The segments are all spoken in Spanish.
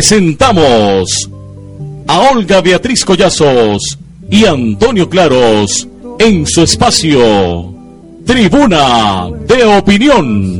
presentamos a Olga Beatriz Collazos y Antonio Claros en su espacio Tribuna de Opinión.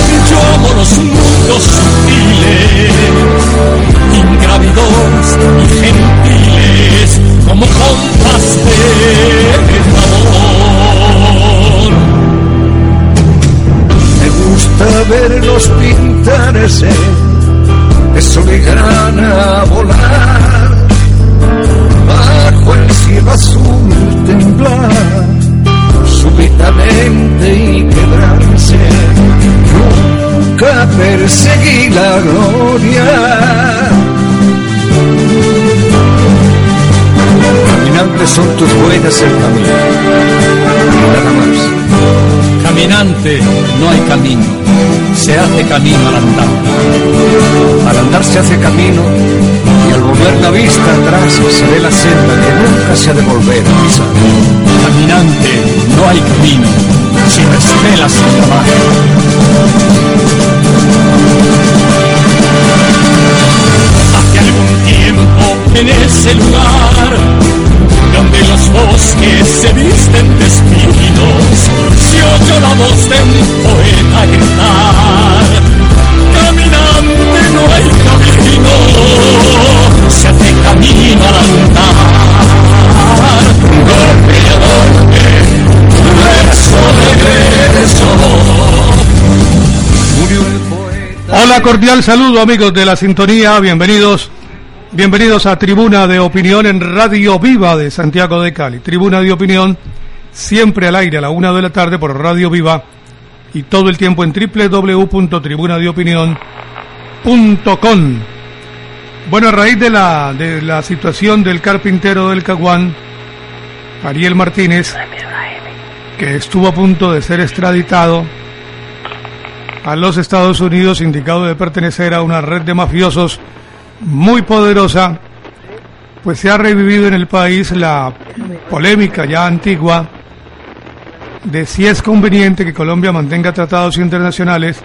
yo amo los mundos sutiles, ingrávidos y gentiles, como compas de amor. Me gusta verlos pintarse de sol y grana volar, bajo el cielo azul temblar, nunca perseguí la gloria. Caminantes son tus buenas el camino, nada más. Caminante, no hay camino, se hace camino al andar. Al andar se hace camino y al volver la vista atrás se ve la senda que nunca se ha de volver a pisar. Caminante, no hay camino, sin estelas sin trabajo. Hace algún tiempo en ese lugar donde los bosques se visten de se oyó la voz de un poeta gritar. Caminante no hay camino, se hace camino al andar. Golpe a golpe, verso regreso. Hola, cordial saludo amigos de la sintonía, bienvenidos, bienvenidos a Tribuna de Opinión en Radio Viva de Santiago de Cali. Tribuna de Opinión, siempre al aire a la una de la tarde por Radio Viva y todo el tiempo en www.tribunadeopinión.com. Bueno, a raíz de la, de la situación del carpintero del Caguán, Ariel Martínez, que estuvo a punto de ser extraditado a los Estados Unidos, indicado de pertenecer a una red de mafiosos muy poderosa, pues se ha revivido en el país la polémica ya antigua de si es conveniente que Colombia mantenga tratados internacionales,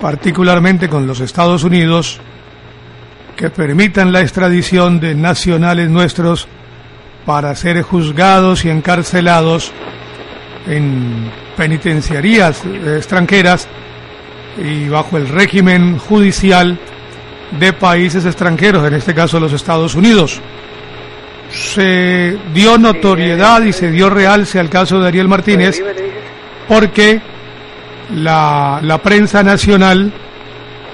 particularmente con los Estados Unidos, que permitan la extradición de nacionales nuestros para ser juzgados y encarcelados en penitenciarías extranjeras y bajo el régimen judicial de países extranjeros, en este caso los Estados Unidos. Se dio notoriedad y se dio realce al caso de Ariel Martínez porque la, la prensa nacional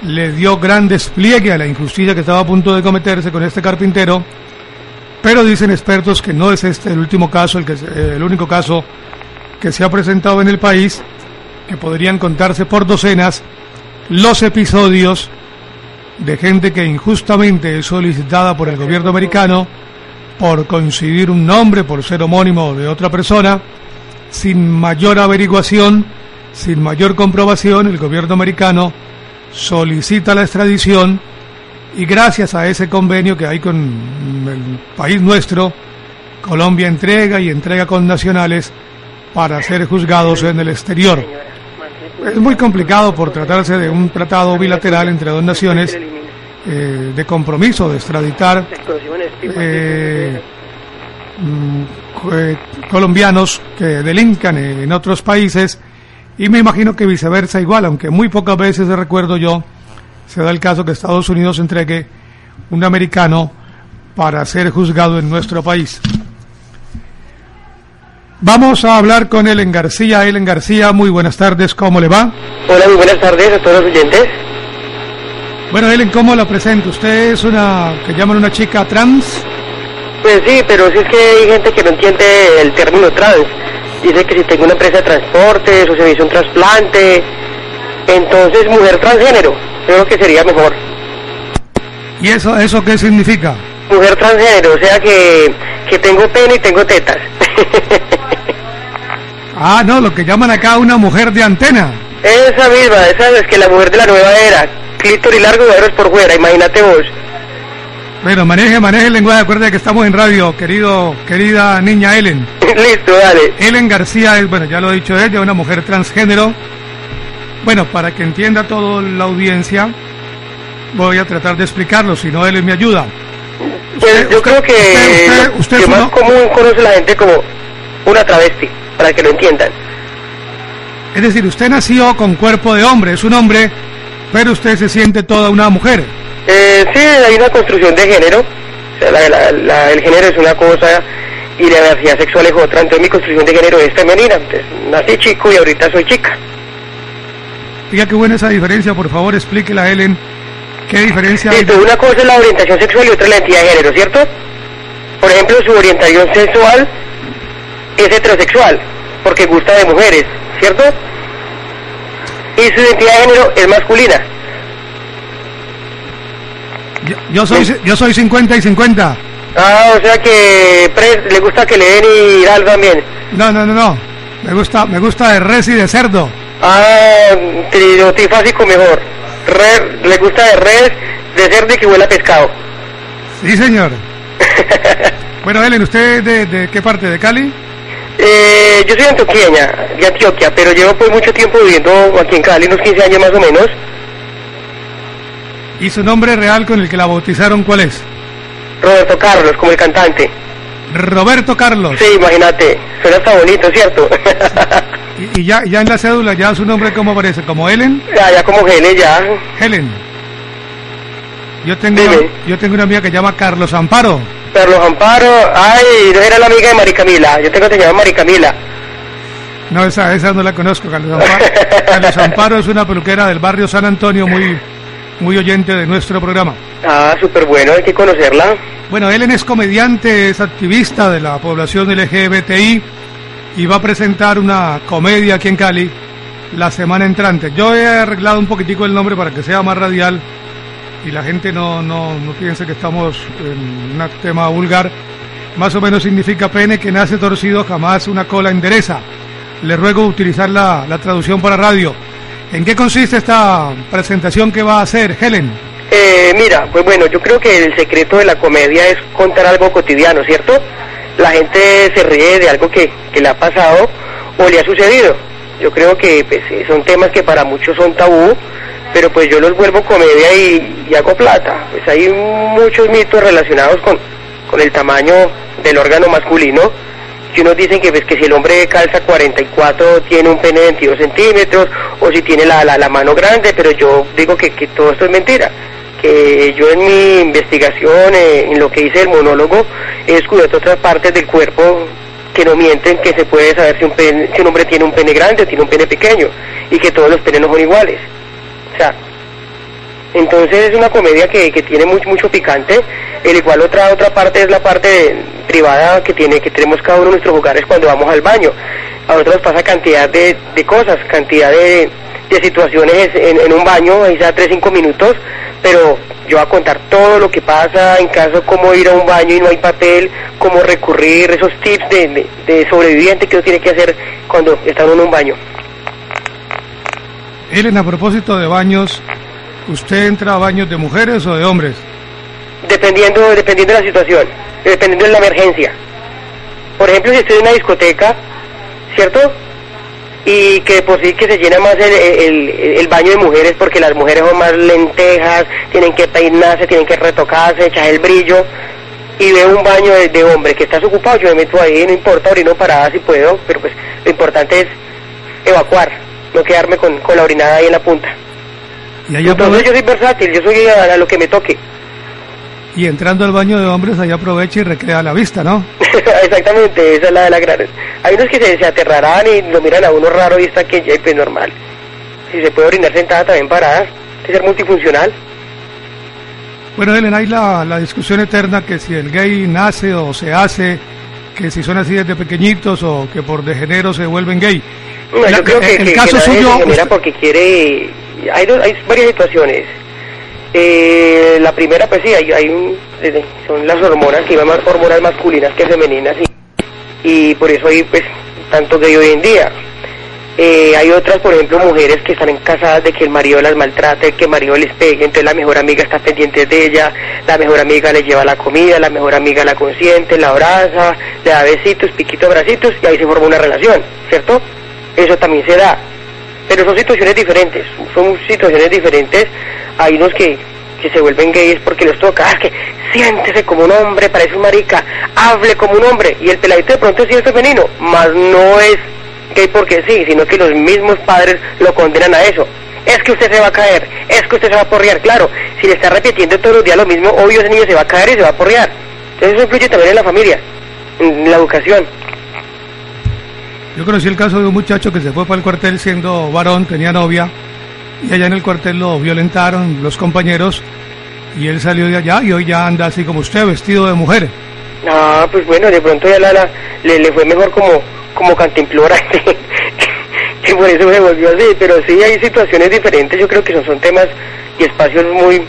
le dio gran despliegue a la injusticia que estaba a punto de cometerse con este carpintero, pero dicen expertos que no es este el último caso, el, que, el único caso que se ha presentado en el país, que podrían contarse por docenas los episodios de gente que injustamente es solicitada por el gobierno americano por coincidir un nombre, por ser homónimo de otra persona, sin mayor averiguación, sin mayor comprobación, el gobierno americano solicita la extradición y gracias a ese convenio que hay con el país nuestro, Colombia entrega y entrega con nacionales para ser juzgados en el exterior. Es muy complicado por tratarse de un tratado bilateral entre dos naciones eh, de compromiso de extraditar eh, mm, colombianos que delincan en otros países y me imagino que viceversa igual, aunque muy pocas veces recuerdo yo se da el caso que Estados Unidos entregue un americano para ser juzgado en nuestro país. Vamos a hablar con Ellen García. Ellen García, muy buenas tardes, ¿cómo le va? Hola, muy buenas tardes a todos los oyentes. Bueno, Ellen, ¿cómo la presento? ¿Usted es una que llaman una chica trans? Pues sí, pero si es que hay gente que no entiende el término trans. Dice que si tengo una empresa de transportes o se me hizo un trasplante, entonces mujer transgénero, creo que sería mejor. ¿Y eso, eso qué significa? Mujer transgénero, o sea que, que tengo pene y tengo tetas. Ah, no, lo que llaman acá una mujer de antena. esa misma, esa es que la mujer de la nueva era, clítoris largo y por fuera, imagínate vos. Bueno, maneje, maneje el lenguaje, acuérdate que estamos en radio, querido, querida niña Ellen. Listo, dale. Ellen García es, bueno, ya lo he dicho ella, una mujer transgénero. Bueno, para que entienda toda la audiencia, voy a tratar de explicarlo, si no, Ellen me ayuda. Pues yo creo que usted- que más común conoce la gente como una travesti, para que lo entiendan. Es decir, usted nació con cuerpo de hombre, es un hombre, pero usted se siente toda una mujer. Eh, sí, hay una construcción de género. O sea, la- la- la- el género es una cosa y la diversidad sexual es otra. Entonces mi construcción de género es femenina. Entonces, nací chico y ahorita soy chica. Diga qué buena esa diferencia, por favor, explíquela a Ellen. ¿Qué diferencia hay? Listo, una cosa es la orientación sexual y otra es la identidad de género, ¿cierto? Por ejemplo, su orientación sexual es heterosexual, porque gusta de mujeres, ¿cierto? Y su identidad de género es masculina. Yo, yo soy, yo soy 50 y 50. Ah, o sea que Pres le gusta que le den y Dal también. No, no, no, no. Me gusta, me gusta de res y de cerdo. Ah, tri- trifásico mejor. Re- le gusta de res, de cerdo y que huele a pescado. Sí, señor. Bueno, Ellen, ¿usted de, de qué parte? ¿De Cali? Eh, yo soy antioqueña, de Antioquia, pero llevo pues mucho tiempo viviendo aquí en Cali, unos 15 años más o menos. ¿Y su nombre real con el que la bautizaron cuál es? Roberto Carlos, como el cantante. Roberto Carlos. Sí, imagínate, suena hasta bonito, ¿cierto? Y, y ya, ya en la cédula, ya su nombre cómo aparece, como Ellen. ya, ya como gene, ya. Helen. Yo tengo, Dime. una, yo tengo una amiga que se llama Carlos Amparo. Carlos Amparo, ay, no era la amiga de Mari Camila, yo tengo que se llama Mari Camila. No, esa, esa no la conozco, Carlos Amparo. Carlos Amparo es una peluquera del barrio San Antonio, muy, muy oyente de nuestro programa. Ah, súper bueno, hay que conocerla. Bueno, Ellen es comediante, es activista de la población LGBTI y va a presentar una comedia aquí en Cali la semana entrante. Yo he arreglado un poquitico el nombre para que sea más radial y la gente no, no, no piense que estamos en un tema vulgar. Más o menos significa pene que nace torcido, jamás una cola endereza. Le ruego utilizar la, la traducción para radio. ¿En qué consiste esta presentación que va a hacer Helen? Eh, mira, pues bueno, yo creo que el secreto de la comedia es contar algo cotidiano, ¿cierto? La gente se ríe de algo que, que le ha pasado o le ha sucedido. Yo creo que pues, eh, son temas que para muchos son tabú, pero pues yo los vuelvo comedia y, y hago plata. Pues hay muchos mitos relacionados con, con el tamaño del órgano masculino, que unos dicen que, pues, que si el hombre calza 44 tiene un pene de 22 centímetros, o si tiene la, la, la mano grande, pero yo digo que, que todo esto es mentira que yo en mi investigación, eh, en lo que hice el monólogo, he descubierto otras partes del cuerpo que no mienten, que se puede saber si un, pene- si un hombre tiene un pene grande o tiene un pene pequeño, y que todos los penes no son iguales. O sea, entonces es una comedia que, que tiene mucho, mucho picante, el igual otra otra parte es la parte privada que tiene que tenemos cada uno de nuestros hogares cuando vamos al baño. A nosotros pasa cantidad de, de cosas, cantidad de, de situaciones en, en un baño, ahí sea 3 5 minutos, pero yo voy a contar todo lo que pasa en caso cómo ir a un baño y no hay papel, cómo recurrir, esos tips de, de, sobreviviente que uno tiene que hacer cuando está uno en un baño. Ellen, a propósito de baños, ¿usted entra a baños de mujeres o de hombres? dependiendo dependiendo de la situación, dependiendo de la emergencia. Por ejemplo, si estoy en una discoteca, ¿cierto? Y que por sí que se llena más el, el- el baño de mujeres porque las mujeres son más lentejas, tienen que peinarse, tienen que retocarse, echar el brillo. Y veo un baño de, de hombre que estás ocupado, yo me meto ahí, no importa, orino parada si puedo, pero pues lo importante es evacuar, no quedarme con, con la orinada ahí en la punta. Y Entonces yo soy versátil, yo soy a, a lo que me toque. Y entrando al baño de hombres ahí aprovecha y recrea la vista, ¿no? Exactamente, esa es la de la gran... Hay unos que se, se aterrarán y lo miran a uno raro y está que ya es normal. Si se puede orinar sentada, también parada, que ser multifuncional. Bueno, Helen, hay la, la discusión eterna que si el gay nace o se hace, que si son así desde pequeñitos o que por de género se vuelven gay. No, La- yo creo que, el que- caso que nadie suyo, se genera usted- porque quiere... Hay, dos- hay varias situaciones. Eh, la primera, pues sí, hay, hay un- eh, son las hormonas, que llaman hormonas masculinas que femeninas, y, y por eso hay pues tanto gay hoy en día. Eh, hay otras, por ejemplo, mujeres que están casadas de que el marido las maltrate, que el marido les pegue, entonces la mejor amiga está pendiente de ella, la mejor amiga le lleva la comida, la mejor amiga la consiente, la abraza, le da besitos, piquitos, abracitos, y ahí se forma una relación, ¿cierto? Eso también se da. Pero son situaciones diferentes, son situaciones diferentes. Hay unos que, que se vuelven gays porque los toca, ah, que siéntese como un hombre, parece un marica, hable como un hombre, y el peladito de pronto sí es femenino, más no es gay porque sí, sino que los mismos padres lo condenan a eso. Es que usted se va a caer, es que usted se va a porrear, claro, si le está repitiendo todos los días lo mismo, obvio ese niño se va a caer y se va a porrear. Entonces eso influye también en la familia, en la educación. Yo conocí el caso de un muchacho que se fue para el cuartel siendo varón, tenía novia, y allá en el cuartel lo violentaron los compañeros, y él salió de allá y hoy ya anda así como usted, vestido de mujer. Ah, pues bueno, de pronto ya la, la- le, le fue mejor como, como cantimplora, que por eso se volvió así, pero sí hay situaciones diferentes, yo creo que son, son temas y espacios muy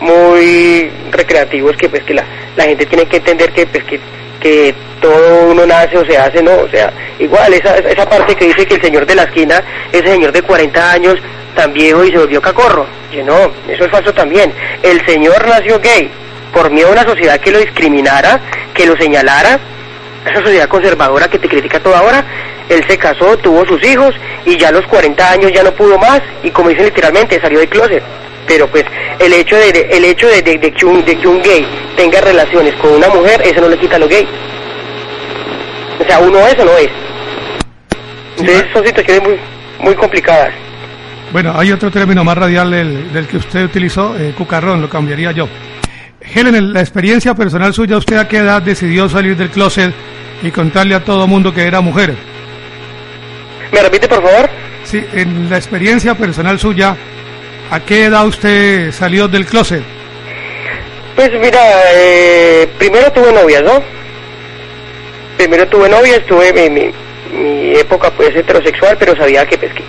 muy recreativos que pues que la, la gente tiene que entender que pues que, que todo uno nace o se hace, no, o sea, igual esa, esa parte que dice que el señor de la esquina, ese señor de 40 años, tan viejo y se volvió cacorro, yo no, eso es falso también, el señor nació gay, por miedo a una sociedad que lo discriminara, que lo señalara, esa sociedad conservadora que te critica toda hora, él se casó, tuvo sus hijos y ya a los 40 años ya no pudo más y como dicen literalmente salió del closet. Pero pues el hecho de, de- el hecho de, de- de que un, de que un gay tenga relaciones con una mujer, eso no le quita lo gay. O sea, uno es o no es. Entonces son situaciones muy, muy complicadas. Bueno, hay otro término más radial del, del que usted utilizó, eh, cucarrón, lo cambiaría yo. Helen, en la experiencia personal suya, ¿usted a qué edad decidió salir del closet y contarle a todo mundo que era mujer? ¿Me repite por favor? Sí, en la experiencia personal suya, ¿a qué edad usted salió del closet? Pues mira, eh, primero tuve novias, ¿no? Primero tuve novias, tuve mi, mi, mi época pues heterosexual, pero sabía que, pues, que,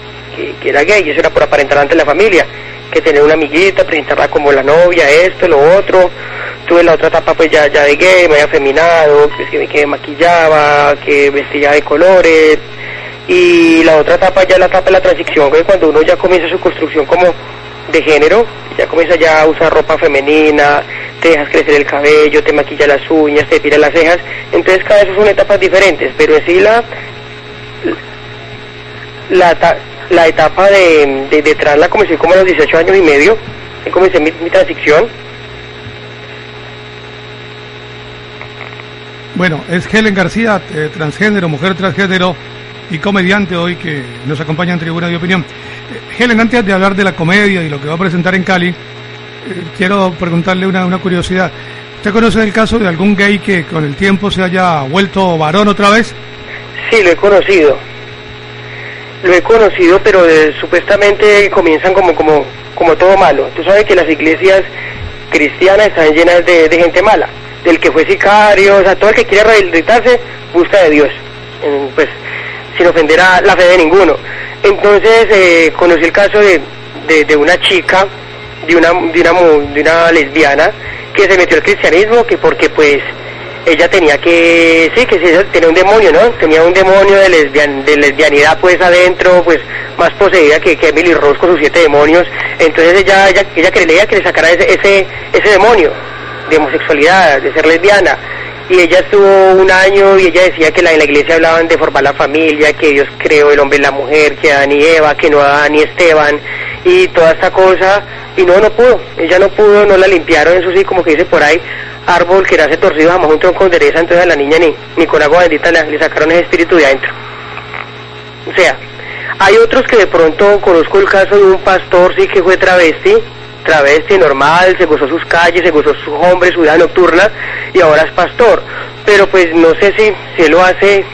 que- era gay eso era por aparentar ante la familia, que tener una amiguita, presentarla como la novia, esto, lo otro. Tuve la otra etapa pues ya, ya de gay, me había afeminado, pues que, que maquillaba, que vestía de colores. Y la otra etapa ya la etapa de la transición, que cuando uno ya comienza su construcción como de género, ya comienza ya a usar ropa femenina, te dejas crecer el cabello, te maquilla las uñas, te tira las cejas, entonces cada vez son etapas diferentes, pero en sí la la, la etapa de, de, de trans la comencé como a los 18 años y medio, comencé mi, mi transición, Bueno, es Helen García, eh, transgénero, mujer transgénero y comediante hoy que nos acompaña en Tribuna de Opinión. Eh, Helen, antes de hablar de la comedia y lo que va a presentar en Cali, eh, quiero preguntarle una, una curiosidad. ¿Usted conoce el caso de algún gay que con el tiempo se haya vuelto varón otra vez? sí lo he conocido, lo he conocido, pero supuestamente comienzan como, como, como todo malo. Tú sabes que las iglesias cristianas están llenas de, de gente mala, del que fue sicario, o sea, todo el que quiere rehabilitarse busca de Dios, pues sin ofender a la fe de ninguno. Entonces eh, conocí el caso de, de, una chica, de una, de, una, de una lesbiana, que se metió al cristianismo, que porque pues ella tenía que, sí, que sí, tenía un demonio, ¿no? Tenía un demonio de, lesbian, de lesbianidad pues adentro, pues más poseída que, Emily Rose con sus siete demonios. Entonces ella, ella, ella creía que le sacara ese, ese, ese demonio de homosexualidad, de ser lesbiana. Y ella estuvo un año y ella decía que la, en la iglesia hablaban de formar la familia, que Dios creó el hombre y la mujer, que Adán y Eva, que no Adán y Esteban, y toda esta cosa. Y no, no pudo. Ella no pudo, no la limpiaron, eso sí, como que dice por ahí, árbol que nace torcido jamás un tronco endereza, entonces a la niña ni, ni con agua bendita le, le sacaron ese espíritu de adentro. O sea, hay otros que de pronto conozco el caso de un pastor, sí que fue travesti, travesti normal, se gozó sus calles, se gozó sus hombres, su vida nocturna y ahora es pastor. Pero pues no sé si, si lo hace,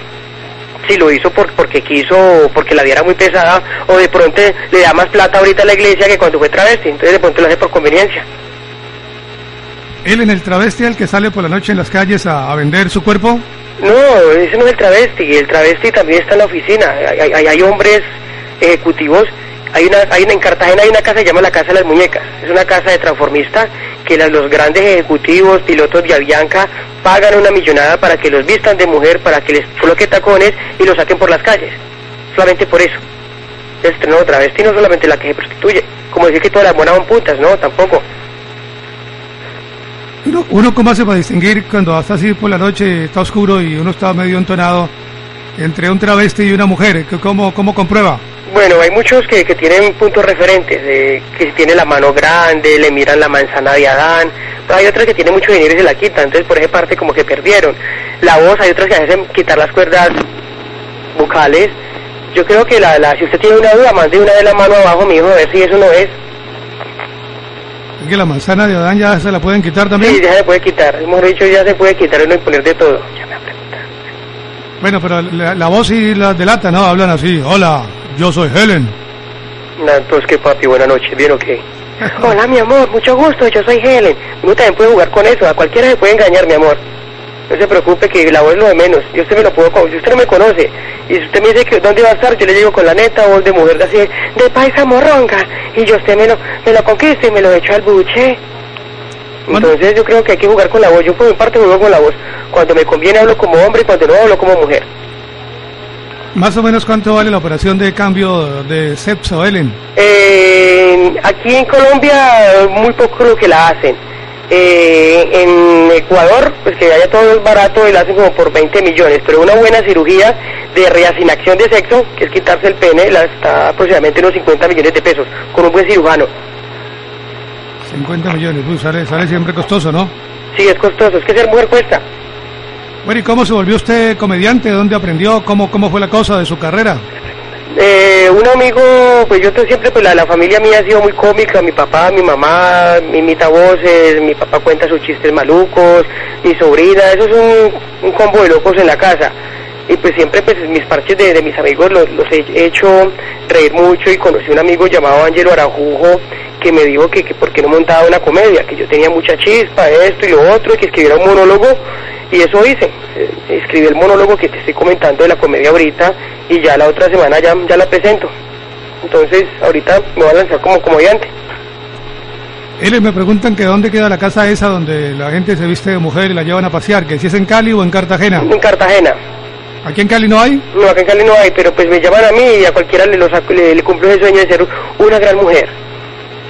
si lo hizo por, porque quiso, porque la vida era muy pesada, o de pronto le da más plata ahorita a la iglesia que cuando fue travesti, entonces de pronto lo hace por conveniencia. ¿Él en el travesti el que sale por la noche en las calles a, vender su cuerpo? No, ese no es el travesti, el travesti también está en la oficina, hay, hombres ejecutivos hay una, hay una, en Cartagena hay una casa que se llama la Casa de las Muñecas. Es una casa de transformista que los grandes ejecutivos, pilotos de Avianca, pagan una millonada para que los vistan de mujer, para que les coloque tacones y los saquen por las calles. Solamente por eso. Este no, travesti no solamente la que se prostituye. Como decir que todas las buenas son putas, no, tampoco. Uno, uno cómo hace para distinguir cuando está así por la noche, está oscuro y uno está medio entonado entre un travesti y una mujer? ¿Qué- ¿Cómo, cómo comprueba? Bueno, hay muchos que, que tienen puntos referentes, eh, que tiene la mano grande, le miran la manzana de Adán, pero hay otras que tienen mucho dinero y se la quitan, entonces por esa parte como que perdieron. La voz, hay otras que hacen quitar las cuerdas vocales. Yo creo que la, la, si usted tiene una duda, mande una de la mano abajo, mi hijo, a ver si eso no es. Es que la manzana de Adán ya se la pueden quitar también. Sí, ya se puede quitar, hemos dicho ya se puede quitar y no imponer de todo. Bueno, pero la, la voz y la delata, ¿no? Hablan así. Hola, yo soy Helen. No, entonces que papi, buenas noches, ¿bien o qué? Hola, mi amor, mucho gusto, yo soy Helen. Uno también puede jugar con eso, a cualquiera se puede engañar, mi amor. No se preocupe que la voz es lo de menos. Yo usted me lo puedo, si usted no me conoce, y si usted me dice que dónde va a estar, yo le digo con la neta voz de mujer así, de paisa morronga, y yo usted me lo, me lo conquista y me lo echo al buche. Bueno. Entonces yo creo que hay que jugar con la voz. Yo por mi parte juego con la voz. Cuando me conviene hablo como hombre y cuando no hablo como mujer. Más o menos cuánto vale la operación de cambio de sexo, Helen. Eh, aquí en Colombia muy poco lo que la hacen. Eh, en Ecuador, pues que haya todo es barato y la hacen como por 20 millones, pero una buena cirugía de reasignación de sexo, que es quitarse el pene, la está aproximadamente unos 50 millones de pesos, con un buen cirujano. 50 millones. Sale, sale siempre costoso, ¿no? Sí, es costoso, es que ser mujer cuesta. Bueno, ¿y cómo se volvió usted comediante? ¿Dónde aprendió? ¿Cómo, cómo fue la cosa de su carrera? Eh, un amigo, pues yo siempre, pues la, la familia mía ha sido muy cómica, mi papá, mi mamá mi imita voces, mi papá cuenta sus chistes malucos, mi sobrina, eso es un, un combo de locos en la casa. Y pues siempre pues mis parches de, de mis amigos los, los he hecho reír mucho y conocí un amigo llamado Ángelo Arajujo que me dijo que, que por qué no montaba una comedia, que yo tenía mucha chispa, esto y lo otro, y que escribiera un monólogo y eso hice. Eh, escribí el monólogo que te estoy comentando de la comedia ahorita y ya la otra semana ya, ya la presento. Entonces ahorita me voy a lanzar como comediante. Helen, me preguntan que dónde queda la casa esa donde la gente se viste de mujer y la llevan a pasear, que si es en Cali o en Cartagena. En Cartagena. ¿Aquí en Cali no hay? No, acá en Cali no hay, pero pues me llaman a mí y a cualquiera le, le, le cumplo ese sueño de ser una gran mujer.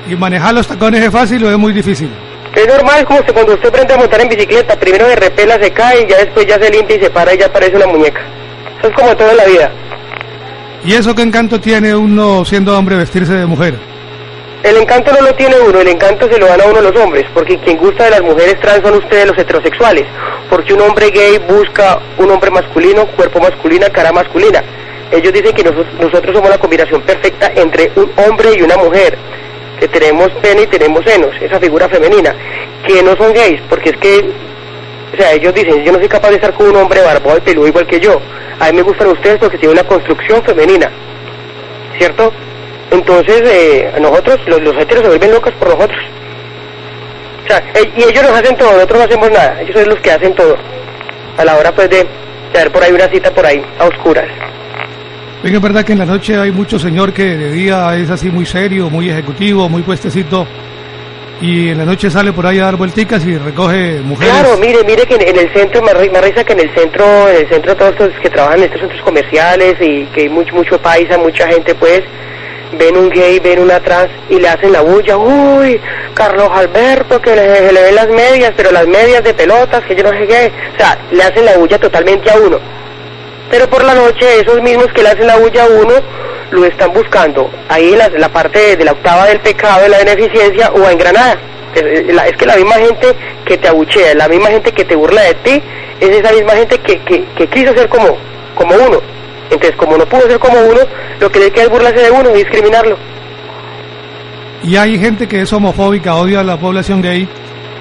¿Y manejar los tacones es fácil o es muy difícil? Es normal como cuando usted aprende a montar en bicicleta, primero se repela, se cae y ya después ya se limpia y se para y ya parece una muñeca. Eso es como todo en la vida. ¿Y eso qué encanto tiene uno siendo hombre vestirse de mujer? El encanto no lo tiene uno, el encanto se lo dan a uno los hombres, porque quien gusta de las mujeres trans son ustedes los heterosexuales, porque un hombre gay busca un hombre masculino, cuerpo masculino, cara masculina. Ellos dicen que nosotros, nosotros somos la combinación perfecta entre un hombre y una mujer, que tenemos pene y tenemos senos, esa figura femenina, que no son gays, porque es que, o sea, ellos dicen, yo no soy capaz de estar con un hombre barbado y peludo igual que yo, a mí me gustan ustedes porque tienen una construcción femenina, ¿cierto? Entonces, eh, nosotros, los, los heteros se vuelven locos por nosotros. O sea, eh, y ellos nos hacen todo, nosotros no hacemos nada, ellos son los que hacen todo. A la hora pues de tener por ahí una cita por ahí, a oscuras. Venga, es verdad que en la noche hay mucho señor que de día es así muy serio, muy ejecutivo, muy puestecito, y en la noche sale por ahí a dar vuelticas y recoge mujeres. Claro, mire, mire que en, en el centro, me, ri- me risa que en el centro, en el centro todos estos que trabajan en estos centros comerciales y que hay mucho, mucho paisa, mucha gente pues, ven un gay, ven una trans y le hacen la bulla, uy, Carlos Alberto, que le, le ven las medias, pero las medias de pelotas, que yo no sé qué, o sea, le hacen la bulla totalmente a uno. Pero por la noche esos mismos que le hacen la bulla a uno lo están buscando ahí en la, parte de, la octava del pecado, de la beneficencia o en Granada. Es, que la misma gente que te abuchea, la misma gente que te burla de ti, es esa misma gente que, que, que quiso ser como, como uno. Entonces, como no pudo ser como uno, lo que le queda es burlarse de uno y discriminarlo. Y hay gente que es homofóbica, odia a la población gay.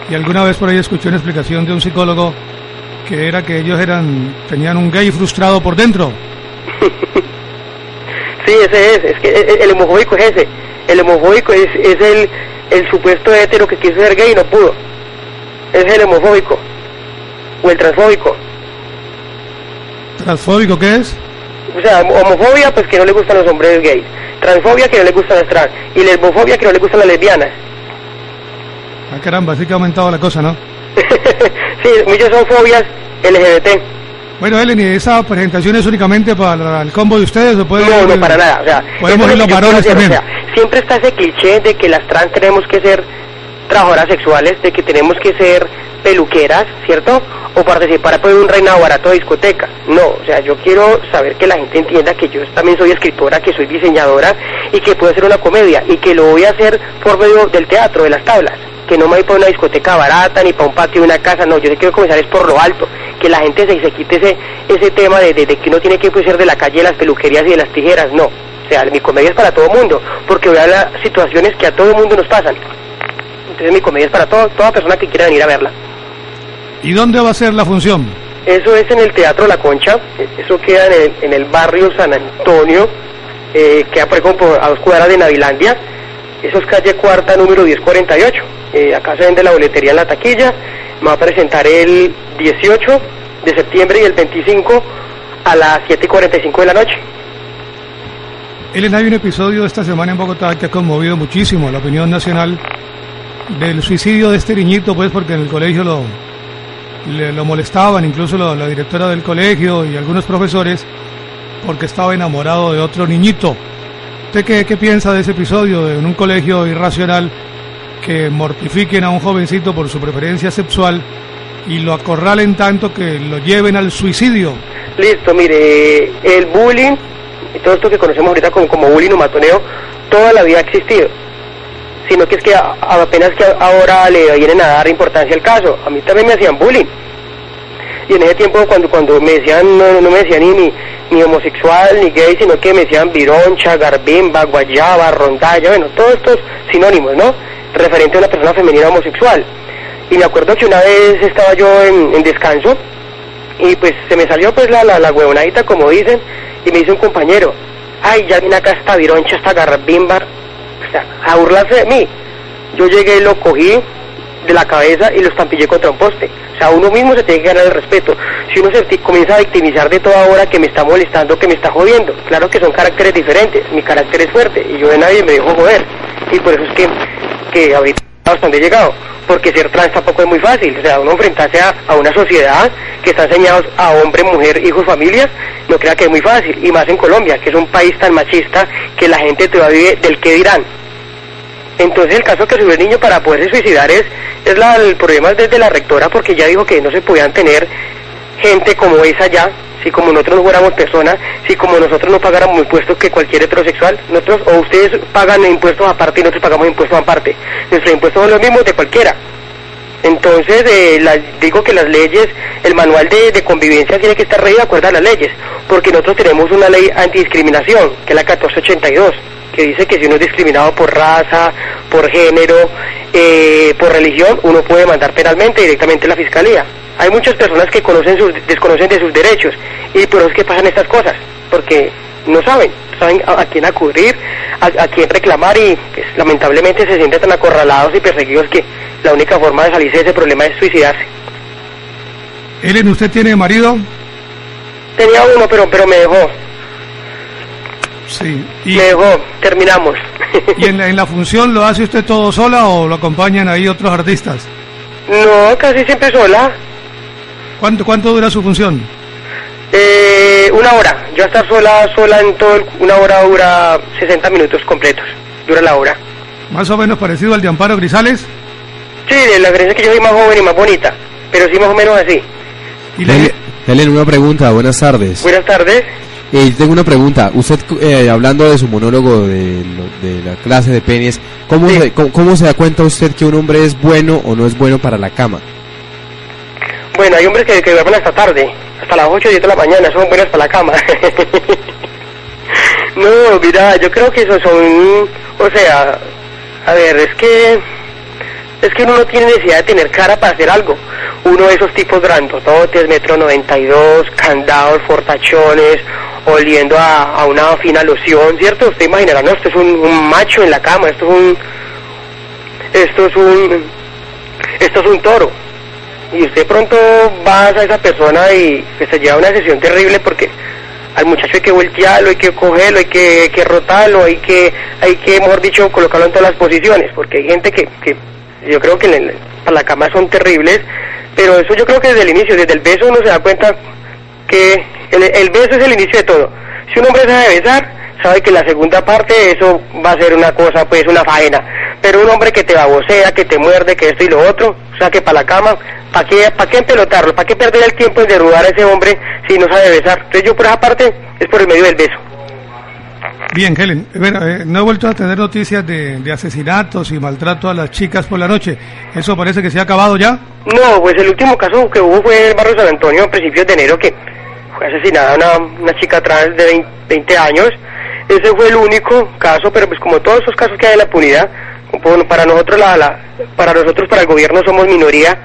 Y alguna vez por ahí escuché una explicación de un psicólogo que era que ellos eran tenían un gay frustrado por dentro. Sí, ese es, es que el, el homofóbico es ese. El homofóbico es, es el, el supuesto hetero que quiso ser gay y no pudo. Es el homofóbico. O el transfóbico. ¿Transfóbico qué es? O sea, homofobia, pues que no le gustan los hombres gays. Transfobia, que no le gustan las trans. Y lesbofobia, que no le gustan las lesbianas. Ah, caramba, sí que ha aumentado la cosa, ¿no? sí, muchas son fobias LGBT. Bueno, Ellen, ¿y esa presentación es únicamente para el combo de ustedes o puede No, no, para nada. O sea, podemos ir los varones también. o sea, siempre está ese cliché de que las trans tenemos que ser trabajadoras sexuales, de que tenemos que ser peluqueras, ¿cierto? O participar por un reinado barato de discoteca. No, o sea, yo quiero saber que la gente entienda que yo también soy escritora, que soy diseñadora y que puedo hacer una comedia y que lo voy a hacer por medio del teatro, de las tablas. Que no me voy para una discoteca barata ni para un patio de una casa, no, yo quiero comenzar es por lo alto, que la gente se, se quite ese, ese tema de, de- de que uno tiene que ser de la calle de las peluquerías y de las tijeras, no. O sea, mi comedia es para todo mundo, porque voy a las situaciones que a todo mundo nos pasan. Entonces mi comedia es para todo, toda persona que quiera venir a verla. ¿Y dónde va a ser la función? Eso es en el Teatro La Concha, eso queda en el, en el barrio San Antonio, eh, queda por ejemplo a dos cuadras de Navilandia, eso es calle cuarta número 1048. Eh, acá se vende la boletería en la taquilla, me va a presentar el 18 de septiembre y el 25 a las 7 y 45 de la noche. Ellen, hay un episodio esta semana en Bogotá que ha conmovido muchísimo la opinión nacional del suicidio de este niñito, pues porque en el colegio lo, le- lo molestaban, incluso lo- la directora del colegio y algunos profesores, porque estaba enamorado de otro niñito. ¿Usted qué, qué piensa de ese episodio en un colegio irracional que mortifiquen a un jovencito por su preferencia sexual y lo acorralen tanto que lo lleven al suicidio? Listo, mire, el bullying y todo esto que conocemos ahorita como, bullying o matoneo, toda la vida ha existido. Sino que es que a- apenas que ahora le vienen a dar importancia al caso. A mí también me hacían bullying. Y en ese tiempo cuando cuando me decían, no, no me decían ni, ni, ni homosexual ni gay, sino que me decían vironcha, garbimba, guayaba, rondalla, bueno, todos estos sinónimos, ¿no? Referente a una persona femenina homosexual. Y me acuerdo que una vez estaba yo en, descanso y pues se me salió pues la, la, la huevonadita como dicen y me dice un compañero ay ya viene acá esta vironcha esta garbimba o sea a burlarse de mí yo llegué lo cogí de la cabeza y lo estampillé contra un poste. O sea uno mismo se tiene que ganar el respeto. Si uno se comienza a victimizar de toda hora que me está molestando que me está jodiendo. Claro que son caracteres diferentes. Mi carácter es fuerte y yo de nadie me dejo joder. Y por eso es que que ahorita bastante llegado porque ser trans tampoco es muy fácil, o sea, uno enfrentarse a, una sociedad que está enseñados a hombre, mujer, hijos, familias, no crea que es muy fácil, y más en Colombia, que es un país tan machista que la gente todavía vive del que dirán. Entonces el caso que subió el niño para poderse suicidar es, es la, el problema es desde la rectora porque ya dijo que no se podían tener gente como esa ya, si como nosotros no fuéramos personas, si como nosotros no pagáramos impuestos que cualquier heterosexual, nosotros o ustedes pagan impuestos aparte y nosotros pagamos impuestos aparte. Nuestros impuestos son los mismos de cualquiera. Entonces, eh, digo que las leyes, el manual de, convivencia tiene que estar re de acuerdo a las leyes, porque nosotros tenemos una ley antidiscriminación, que es la 1482, que dice que si uno es discriminado por raza, por género, eh, por religión, uno puede mandar penalmente directamente a la fiscalía. Hay muchas personas que conocen sus, desconocen de sus derechos y por eso es que pasan estas cosas, porque no saben, saben a, a quién acudir, a, a quién reclamar y pues, lamentablemente se sienten tan acorralados y perseguidos que la única forma de salirse de ese problema es suicidarse. Ellen, ¿usted tiene marido? Tenía uno, pero pero me dejó, Sí. ¿Y, me dejó, terminamos. y en, la, en la función lo hace usted todo sola o lo acompañan ahí otros artistas? no, casi siempre sola. ¿Cuánto, cuánto dura su función? Eh, una hora, yo estar sola, sola en todo, el- una hora dura 60 minutos completos, dura la hora. Más o menos parecido al de Amparo Grisales. Sí, la diferencia es que yo soy más joven y más bonita, pero sí más o menos así. Y le- Helen, una pregunta, buenas tardes. Buenas tardes. Eh, tengo una pregunta. Usted, eh, hablando de su monólogo de, la clase de penes, ¿cómo, Sí. se, cómo, cómo se da cuenta usted que un hombre es bueno o no es bueno para la cama? Bueno, hay hombres que, que hasta tarde, hasta las 8 o 10 de la mañana, son buenas para la cama. no, mira, yo creo que esos son, o sea, A ver, es que es que uno no tiene necesidad de tener cara para hacer algo. Uno de esos tipos grandototes, metro 92, candados, fortachones, oliendo a, a una fina loción, ¿cierto? Usted imaginará, no, esto es un macho en la cama, esto es un... Esto es un... Esto es un toro. Y usted pronto va a esa persona y que se lleva una sesión terrible porque al muchacho hay que voltearlo, hay que cogerlo, hay que, que rotarlo, hay que, hay que, mejor dicho, colocarlo en todas las posiciones, porque hay gente que, que yo creo que para la cama son terribles, pero eso yo creo que desde el inicio, desde el beso uno se da cuenta que el, el beso es el inicio de todo. Si un hombre sabe besar, sabe que la segunda parte eso va a ser una cosa, pues una faena. Pero un hombre que te babosea, que te muerde, que esto y lo otro, o sea que para la cama, ¿para qué, para qué empelotarlo? ¿Para qué perder el tiempo en derrubar a ese hombre si no sabe besar? Entonces yo por esa parte es por el medio del beso. Bien, Helen, bueno, eh, no he vuelto a tener noticias de, de asesinatos y maltrato a las chicas por la noche. ¿Eso parece que se ha acabado ya? No, pues el último caso que hubo fue en el barrio San Antonio a principios de enero que fue asesinada una, una chica trans de 20, 20 años. Ese fue el único caso, pero pues como todos esos casos que hay en la impunidad, como para nosotros la, la- para nosotros para el gobierno somos minoría,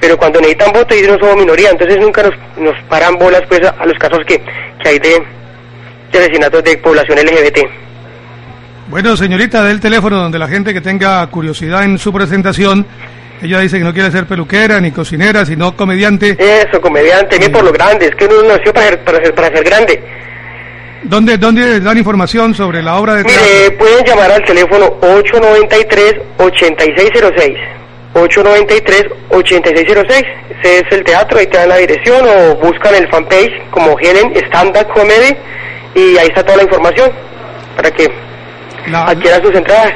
pero cuando necesitan votos ellos no somos minoría, entonces nunca nos, nos paran bolas pues a, a los casos que, que hay de, de asesinatos de población LGBT. Bueno, señorita, del teléfono donde la gente que tenga curiosidad en su presentación, ella dice que no quiere ser peluquera ni cocinera, sino comediante. Eso, comediante, bien por lo grande, es que uno no nació para ser, para ser, para ser grande. ¿Dónde, ¿Dónde dan información sobre la obra de teatro? Mire, pueden llamar al teléfono 893-8606. 893-8606. Ese es el teatro, ahí te dan la dirección o buscan el fanpage como Helen Stand Up Comedy y ahí está toda la información para que La, adquieran sus entradas.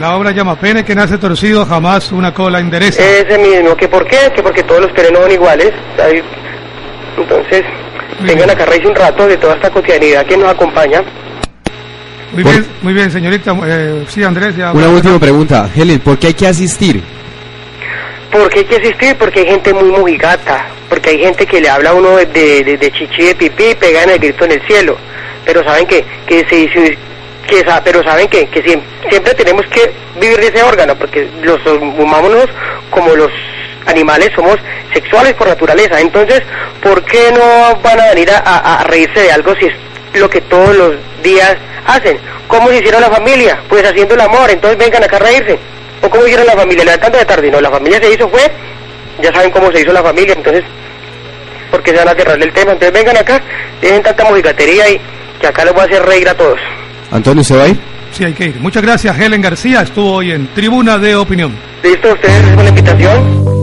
la obra llama Pene que nace torcido, jamás una cola endereza. Ese mismo, que por qué, que porque todos los perenos son iguales. ¿sabes? Entonces, vengan a reírse un rato de toda esta cotidianidad que nos acompaña. Muy por- bien, muy bien, señorita. Eh, sí, Andrés, ya. Una última pregunta. Helen, ¿por qué hay que asistir? ¿Por qué hay que asistir? Porque hay gente muy mojigata, porque hay gente que le habla a uno de, de, de- de chichi de pipí y pegan el grito en el cielo, pero saben que, que se dice- que sa- pero saben que, que siem- siempre tenemos que vivir de ese órgano, porque los humanos como los animales somos sexuales por naturaleza, entonces, ¿por qué no van a venir a, a- a reírse de algo si es lo que todos los días hacen? ¿Cómo se hicieron la familia? Pues haciendo el amor, entonces vengan acá a reírse. ¿O cómo hicieron la familia? Levantando de tarde, no, la familia se hizo fue, ya saben cómo se hizo la familia, entonces, ¿por qué se van a cerrar el tema? Entonces vengan acá, dejen tanta mojigatería y que acá les voy a hacer reír a todos. Antonio, ¿se va a ir? Sí, hay que ir. Muchas gracias, Helen García. Estuvo hoy en Tribuna de Opinión. ¿Listo? ¿Ustedes con la invitación?